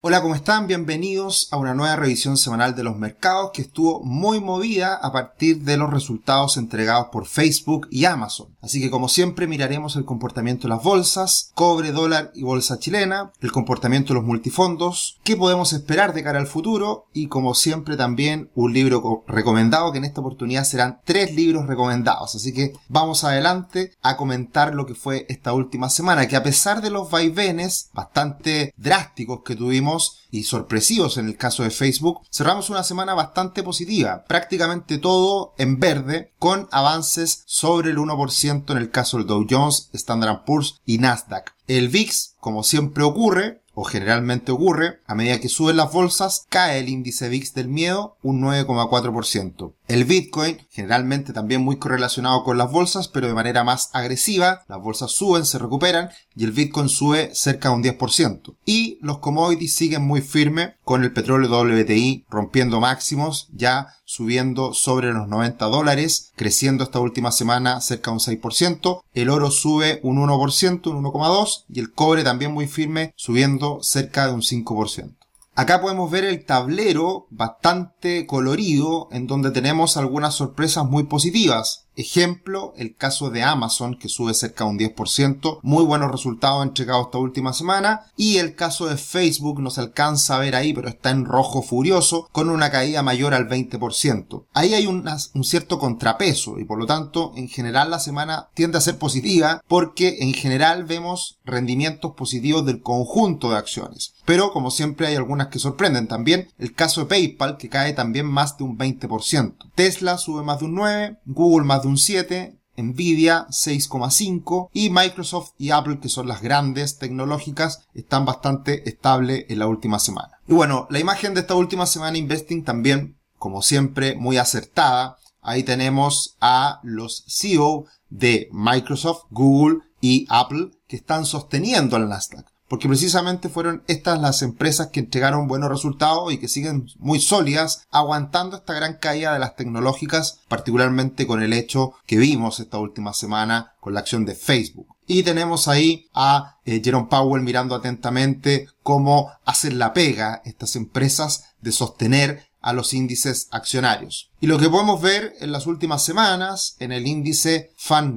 Hola, ¿cómo están? Bienvenidos a una nueva revisión semanal de los mercados que estuvo muy movida a partir de los resultados entregados por Facebook y Amazon. Así que como siempre miraremos el comportamiento de las bolsas, cobre, dólar y bolsa chilena, el comportamiento de los multifondos, qué podemos esperar de cara al futuro y como siempre también un libro recomendado que en esta oportunidad serán tres libros recomendados. Así que vamos adelante a comentar lo que fue esta última semana que a pesar de los vaivenes bastante drásticos que tuvimos y sorpresivos en el caso de Facebook, cerramos una semana bastante positiva, prácticamente todo en verde, con avances sobre el 1% en el caso del Dow Jones, Standard Poor's y Nasdaq. El VIX, como siempre ocurre, o generalmente ocurre, a medida que suben las bolsas, cae el índice VIX del miedo un 9,4%. El Bitcoin, generalmente también muy correlacionado con las bolsas, pero de manera más agresiva, las bolsas suben, se recuperan y el Bitcoin sube cerca de un 10%. Y los commodities siguen muy firme con el petróleo WTI rompiendo máximos, ya subiendo sobre los 90 dólares, creciendo esta última semana cerca de un 6%, el oro sube un 1%, un 1,2% y el cobre también muy firme subiendo cerca de un 5%. Acá podemos ver el tablero bastante colorido en donde tenemos algunas sorpresas muy positivas. Ejemplo, el caso de Amazon, que sube cerca de un 10%, muy buenos resultados entregados esta última semana, y el caso de Facebook no se alcanza a ver ahí, pero está en rojo furioso, con una caída mayor al 20%. Ahí hay un cierto contrapeso, y por lo tanto, en general la semana tiende a ser positiva, porque en general vemos rendimientos positivos del conjunto de acciones. Pero, como siempre, hay algunas que sorprenden también. El caso de PayPal, que cae también más de un 20%. Tesla sube más de un 9%, Google más de 7, Nvidia 6,5 y Microsoft y Apple, que son las grandes tecnológicas, están bastante estables en la última semana. Y bueno, la imagen de esta última semana Investing también, como siempre, muy acertada. Ahí tenemos a los CEO de Microsoft, Google y Apple que están sosteniendo el Nasdaq porque precisamente fueron estas las empresas que entregaron buenos resultados y que siguen muy sólidas, aguantando esta gran caída de las tecnológicas, particularmente con el hecho que vimos esta última semana con la acción de Facebook. Y tenemos ahí a eh, Jerome Powell mirando atentamente cómo hacen la pega estas empresas de sostener a los índices accionarios. Y lo que podemos ver en las últimas semanas en el índice FAN+,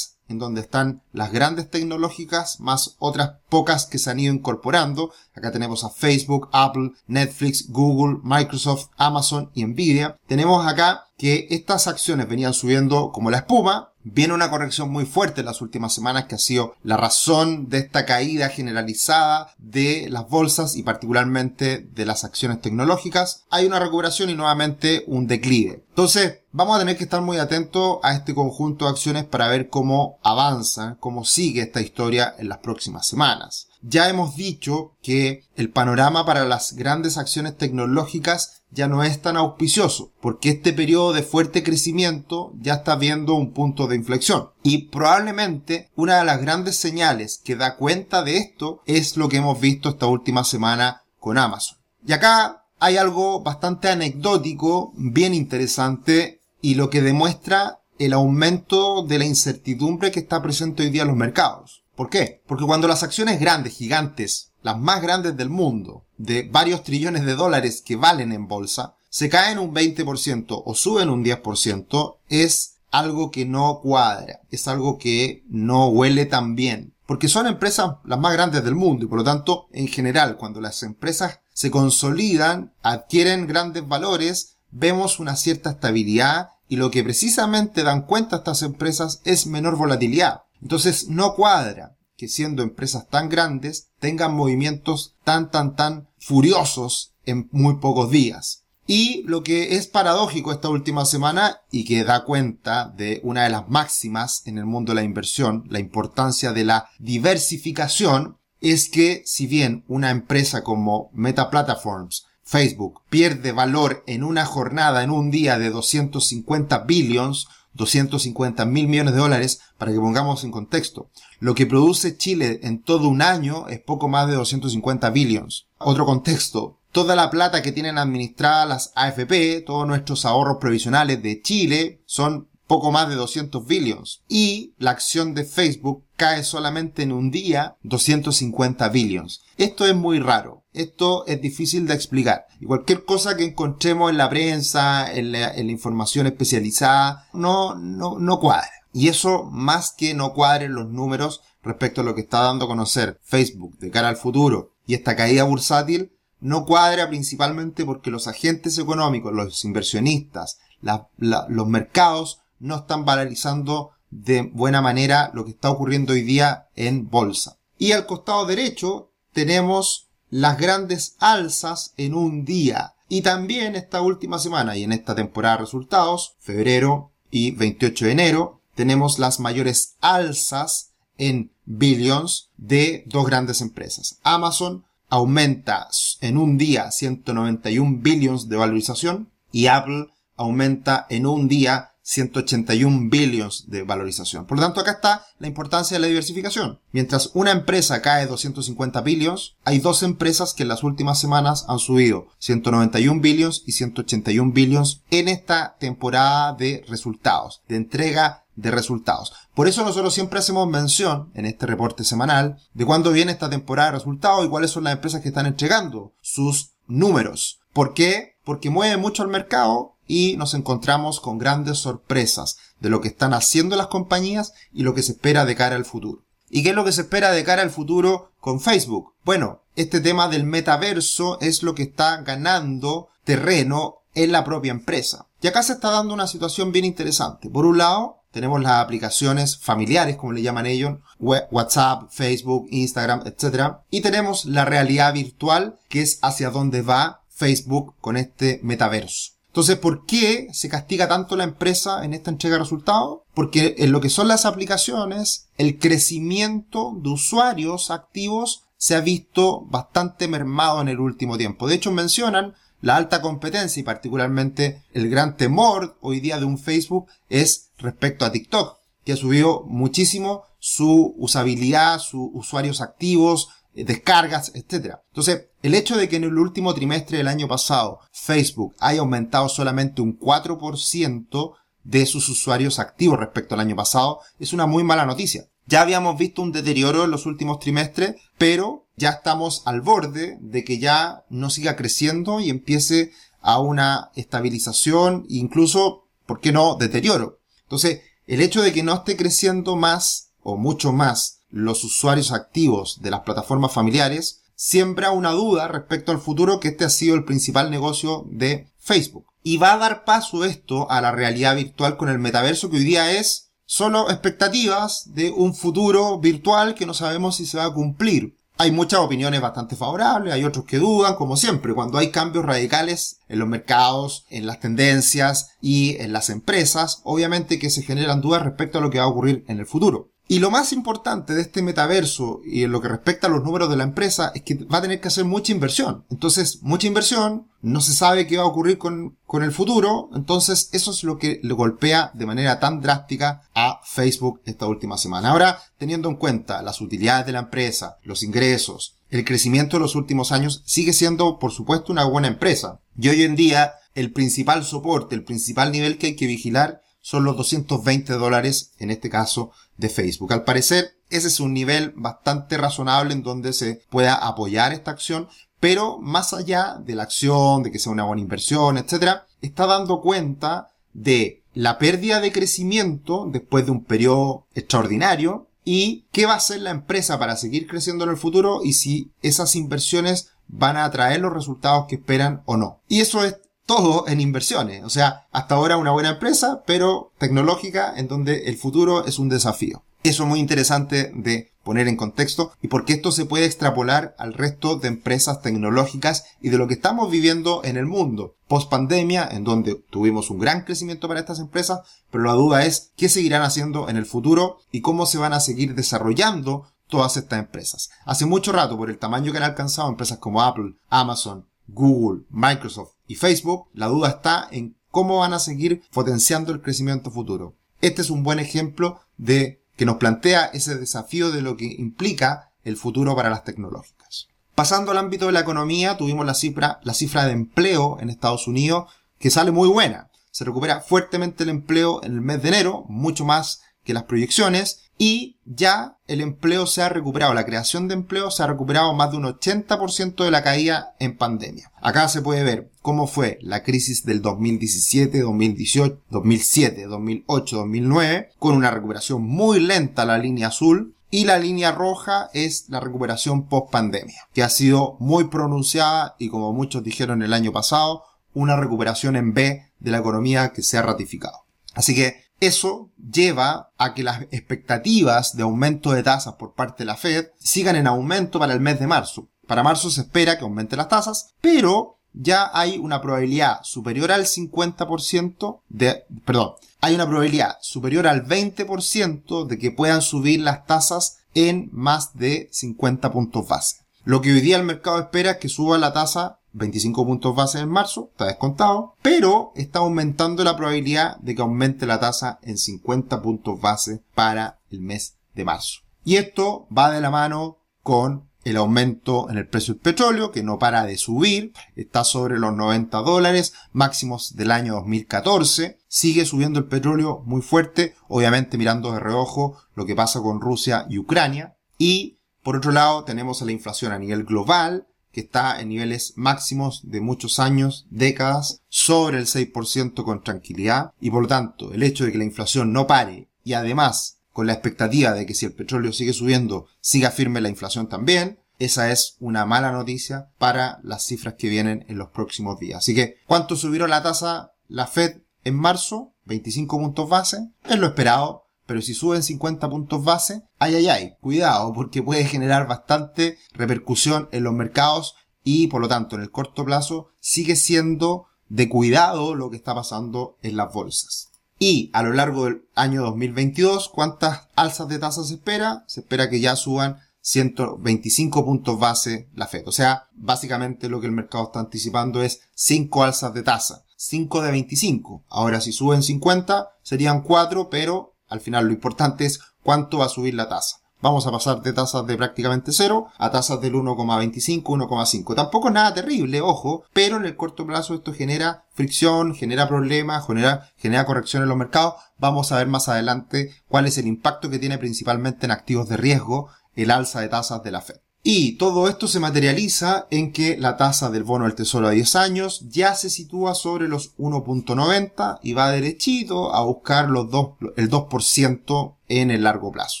en donde están las grandes tecnológicas más otras pocas que se han ido incorporando. Acá tenemos a Facebook, Apple, Netflix, Google, Microsoft, Amazon y Nvidia. Tenemos acá que estas acciones venían subiendo como la espuma, Viene una corrección muy fuerte en las últimas semanas que ha sido la razón de esta caída generalizada de las bolsas y particularmente de las acciones tecnológicas. Hay una recuperación y nuevamente un declive. Entonces, vamos a tener que estar muy atentos a este conjunto de acciones para ver cómo avanza, cómo sigue esta historia en las próximas semanas. Ya hemos dicho que el panorama para las grandes acciones tecnológicas ya no es tan auspicioso, porque este periodo de fuerte crecimiento ya está viendo un punto de inflexión. Y probablemente una de las grandes señales que da cuenta de esto es lo que hemos visto esta última semana con Amazon. Y acá hay algo bastante anecdótico, bien interesante, y lo que demuestra el aumento de la incertidumbre que está presente hoy día en los mercados. ¿Por qué? Porque cuando las acciones grandes, gigantes, las más grandes del mundo, de varios trillones de dólares que valen en bolsa, se caen un 20% o suben un 10%, es algo que no cuadra, es algo que no huele tan bien. Porque son empresas las más grandes del mundo y por lo tanto, en general, cuando las empresas se consolidan, adquieren grandes valores, vemos una cierta estabilidad y lo que precisamente dan cuenta estas empresas es menor volatilidad. Entonces no cuadra que siendo empresas tan grandes tengan movimientos tan tan tan furiosos en muy pocos días. Y lo que es paradójico esta última semana y que da cuenta de una de las máximas en el mundo de la inversión, la importancia de la diversificación, es que si bien una empresa como Meta Platforms, Facebook, pierde valor en una jornada, en un día de 250 billions, 250 mil millones de dólares, para que pongamos en contexto. Lo que produce Chile en todo un año es poco más de 250 billions. Otro contexto. Toda la plata que tienen administrada las AFP, todos nuestros ahorros provisionales de Chile, son poco más de 200 billions. Y la acción de Facebook cae solamente en un día 250 billions. Esto es muy raro. Esto es difícil de explicar. Y cualquier cosa que encontremos en la prensa, en la, información especializada, no, no, no cuadra. Y eso, más que no cuadren los números respecto a lo que está dando a conocer Facebook de cara al futuro y esta caída bursátil, no cuadra principalmente porque los agentes económicos, los inversionistas, los mercados no están valorizando de buena manera lo que está ocurriendo hoy día en bolsa. Y al costado derecho tenemos las grandes alzas en un día. Y también esta última semana y en esta temporada de resultados, febrero y 28 de enero, tenemos las mayores alzas en billions de dos grandes empresas. Amazon aumenta en un día 191 billions de valorización y Apple aumenta en un día 181 billions de valorización. Por lo tanto, acá está la importancia de la diversificación. Mientras una empresa cae 250 billions, hay dos empresas que en las últimas semanas han subido 191 billions y 181 billions en esta temporada de resultados, de entrega de resultados. Por eso nosotros siempre hacemos mención en este reporte semanal de cuándo viene esta temporada de resultados y cuáles son las empresas que están entregando sus números. ¿Por qué? Porque mueve mucho el mercado y nos encontramos con grandes sorpresas de lo que están haciendo las compañías y lo que se espera de cara al futuro. ¿Y qué es lo que se espera de cara al futuro con Facebook? Bueno, este tema del metaverso es lo que está ganando terreno en la propia empresa. Y acá se está dando una situación bien interesante. Por un lado, tenemos las aplicaciones familiares, como le llaman ellos, WhatsApp, Facebook, Instagram, etc. Y tenemos la realidad virtual, que es hacia dónde va Facebook con este metaverso. Entonces, ¿por qué se castiga tanto la empresa en esta entrega de resultados? Porque en lo que son las aplicaciones, el crecimiento de usuarios activos se ha visto bastante mermado en el último tiempo. De hecho, mencionan la alta competencia y particularmente el gran temor hoy día de un Facebook es respecto a TikTok, que ha subido muchísimo su usabilidad, sus usuarios activos, eh, descargas, etc. Entonces, el hecho de que en el último trimestre del año pasado Facebook haya aumentado solamente un 4% de sus usuarios activos respecto al año pasado es una muy mala noticia. Ya habíamos visto un deterioro en los últimos trimestres, pero ya estamos al borde de que ya no siga creciendo y empiece a una estabilización, incluso, ¿por qué no?, deterioro. Entonces, el hecho de que no esté creciendo más o mucho más los usuarios activos de las plataformas familiares, siembra una duda respecto al futuro que este ha sido el principal negocio de Facebook. Y va a dar paso esto a la realidad virtual con el metaverso que hoy día es solo expectativas de un futuro virtual que no sabemos si se va a cumplir. Hay muchas opiniones bastante favorables, hay otros que dudan, como siempre, cuando hay cambios radicales en los mercados, en las tendencias y en las empresas, obviamente que se generan dudas respecto a lo que va a ocurrir en el futuro. Y lo más importante de este metaverso y en lo que respecta a los números de la empresa es que va a tener que hacer mucha inversión. Entonces, mucha inversión, no se sabe qué va a ocurrir con, con el futuro, entonces eso es lo que le golpea de manera tan drástica a Facebook esta última semana. Ahora, teniendo en cuenta las utilidades de la empresa, los ingresos, el crecimiento de los últimos años, sigue siendo, por supuesto, una buena empresa. Y hoy en día, el principal soporte, el principal nivel que hay que vigilar son los 220 dólares, en este caso, de Facebook. Al parecer, ese es un nivel bastante razonable en donde se pueda apoyar esta acción, pero más allá de la acción, de que sea una buena inversión, etc., está dando cuenta de la pérdida de crecimiento después de un periodo extraordinario y qué va a hacer la empresa para seguir creciendo en el futuro y si esas inversiones van a traer los resultados que esperan o no. Y eso es todo en inversiones. O sea, hasta ahora una buena empresa, pero tecnológica en donde el futuro es un desafío. Eso es muy interesante de poner en contexto y porque esto se puede extrapolar al resto de empresas tecnológicas y de lo que estamos viviendo en el mundo. Post pandemia, en donde tuvimos un gran crecimiento para estas empresas, pero la duda es qué seguirán haciendo en el futuro y cómo se van a seguir desarrollando todas estas empresas. Hace mucho rato, por el tamaño que han alcanzado empresas como Apple, Amazon, Google, Microsoft y Facebook, la duda está en cómo van a seguir potenciando el crecimiento futuro. Este es un buen ejemplo de que nos plantea ese desafío de lo que implica el futuro para las tecnológicas. Pasando al ámbito de la economía, tuvimos la cifra, la cifra de empleo en Estados Unidos que sale muy buena. Se recupera fuertemente el empleo en el mes de enero, mucho más que las proyecciones, y ya el empleo se ha recuperado, la creación de empleo se ha recuperado más de un 80% de la caída en pandemia. Acá se puede ver cómo fue la crisis del 2017, 2018, 2007, 2008, 2009, con una recuperación muy lenta la línea azul, y la línea roja es la recuperación post pandemia, que ha sido muy pronunciada y como muchos dijeron el año pasado, una recuperación en B de la economía que se ha ratificado. Así que eso lleva a que las expectativas de aumento de tasas por parte de la Fed sigan en aumento para el mes de marzo. Para marzo se espera que aumente las tasas, pero ya hay una probabilidad superior al 50% de, perdón, hay una probabilidad superior al 20% de que puedan subir las tasas en más de 50 puntos base. Lo que hoy día el mercado espera es que suba la tasa 25 puntos base en marzo, está descontado, pero está aumentando la probabilidad de que aumente la tasa en 50 puntos base para el mes de marzo. Y esto va de la mano con el aumento en el precio del petróleo, que no para de subir, está sobre los 90 dólares, máximos del año 2014, sigue subiendo el petróleo muy fuerte, obviamente mirando de reojo lo que pasa con Rusia y Ucrania, y por otro lado tenemos a la inflación a nivel global, que está en niveles máximos de muchos años, décadas, sobre el 6% con tranquilidad, y por lo tanto el hecho de que la inflación no pare y además con la expectativa de que si el petróleo sigue subiendo, siga firme la inflación también, esa es una mala noticia para las cifras que vienen en los próximos días. Así que, ¿cuánto subieron la tasa la Fed en marzo? 25 puntos base. Es lo esperado. Pero si suben 50 puntos base, ay, ay, ay, cuidado, porque puede generar bastante repercusión en los mercados y por lo tanto en el corto plazo sigue siendo de cuidado lo que está pasando en las bolsas. Y a lo largo del año 2022, ¿cuántas alzas de tasas se espera? Se espera que ya suban 125 puntos base la Fed. O sea, básicamente lo que el mercado está anticipando es 5 alzas de tasa. 5 de 25. Ahora, si suben 50, serían 4, pero al final lo importante es cuánto va a subir la tasa. Vamos a pasar de tasas de prácticamente cero a tasas del 1,25, 1,5. Tampoco es nada terrible, ojo, pero en el corto plazo esto genera fricción, genera problemas, genera, genera corrección en los mercados. Vamos a ver más adelante cuál es el impacto que tiene principalmente en activos de riesgo el alza de tasas de la Fed. Y todo esto se materializa en que la tasa del bono del tesoro a 10 años ya se sitúa sobre los 1.90 y va derechito a buscar los 2, el 2% en el largo plazo.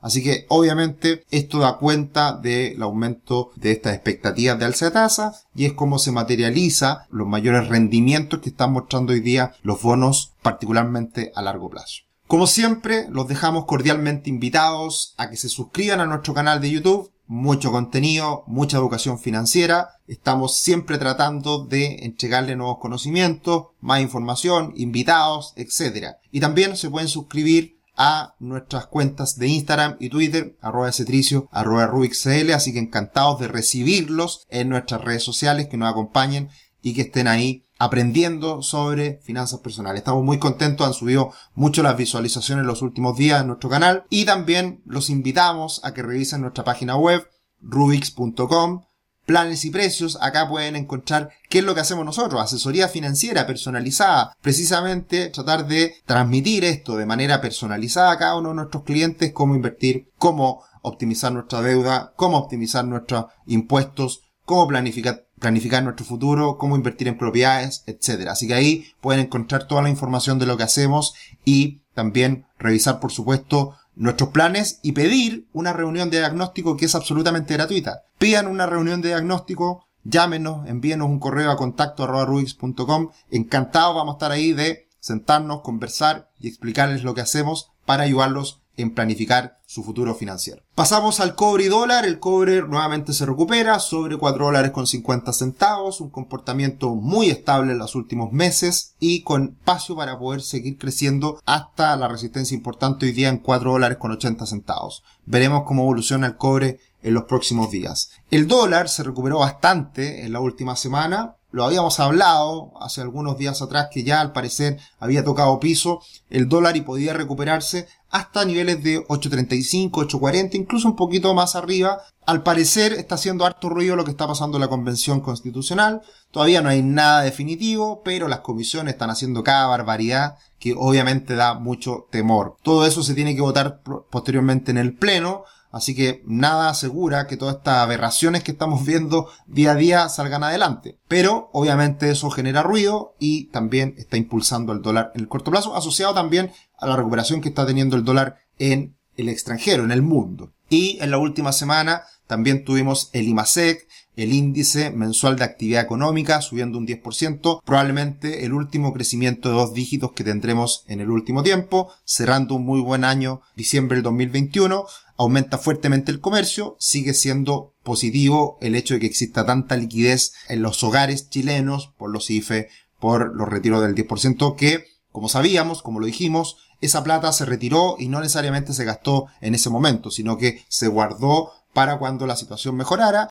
Así que obviamente esto da cuenta del aumento de estas expectativas de alza de tasa y es como se materializa los mayores rendimientos que están mostrando hoy día los bonos particularmente a largo plazo. Como siempre, los dejamos cordialmente invitados a que se suscriban a nuestro canal de YouTube mucho contenido, mucha educación financiera. Estamos siempre tratando de entregarle nuevos conocimientos, más información, invitados, etc. Y también se pueden suscribir a nuestras cuentas de Instagram y Twitter, arroba cetricio, arroba rubixcl, así que encantados de recibirlos en nuestras redes sociales, que nos acompañen y que estén ahí aprendiendo sobre finanzas personales. Estamos muy contentos, han subido mucho las visualizaciones en los últimos días en nuestro canal y también los invitamos a que revisen nuestra página web rubix.com planes y precios, acá pueden encontrar qué es lo que hacemos nosotros, asesoría financiera personalizada, precisamente tratar de transmitir esto de manera personalizada a cada uno de nuestros clientes, cómo invertir, cómo optimizar nuestra deuda, cómo optimizar nuestros impuestos, cómo planificar planificar nuestro futuro, cómo invertir en propiedades, etc. Así que ahí pueden encontrar toda la información de lo que hacemos y también revisar, por supuesto, nuestros planes y pedir una reunión de diagnóstico que es absolutamente gratuita. Pidan una reunión de diagnóstico, llámenos, envíenos un correo a contacto rubix.com. Encantado vamos a estar ahí de sentarnos, conversar y explicarles lo que hacemos para ayudarlos en planificar su futuro financiero. Pasamos al cobre y dólar. El cobre nuevamente se recupera sobre 4 dólares con 50 centavos. Un comportamiento muy estable en los últimos meses y con espacio para poder seguir creciendo hasta la resistencia importante hoy día en 4 dólares con 80 centavos. Veremos cómo evoluciona el cobre en los próximos días. El dólar se recuperó bastante en la última semana lo habíamos hablado hace algunos días atrás que ya al parecer había tocado piso el dólar y podía recuperarse hasta niveles de 8.35, 8.40, incluso un poquito más arriba. Al parecer está haciendo harto ruido lo que está pasando en la Convención Constitucional. Todavía no hay nada definitivo, pero las comisiones están haciendo cada barbaridad que obviamente da mucho temor. Todo eso se tiene que votar posteriormente en el Pleno. Así que nada asegura que todas estas aberraciones que estamos viendo día a día salgan adelante. Pero obviamente eso genera ruido y también está impulsando el dólar en el corto plazo, asociado también a la recuperación que está teniendo el dólar en el extranjero, en el mundo. Y en la última semana también tuvimos el IMASEC, el índice mensual de actividad económica subiendo un 10%, probablemente el último crecimiento de dos dígitos que tendremos en el último tiempo, cerrando un muy buen año, diciembre del 2021, aumenta fuertemente el comercio, sigue siendo positivo el hecho de que exista tanta liquidez en los hogares chilenos por los IFE, por los retiros del 10%, que, como sabíamos, como lo dijimos, esa plata se retiró y no necesariamente se gastó en ese momento, sino que se guardó para cuando la situación mejorara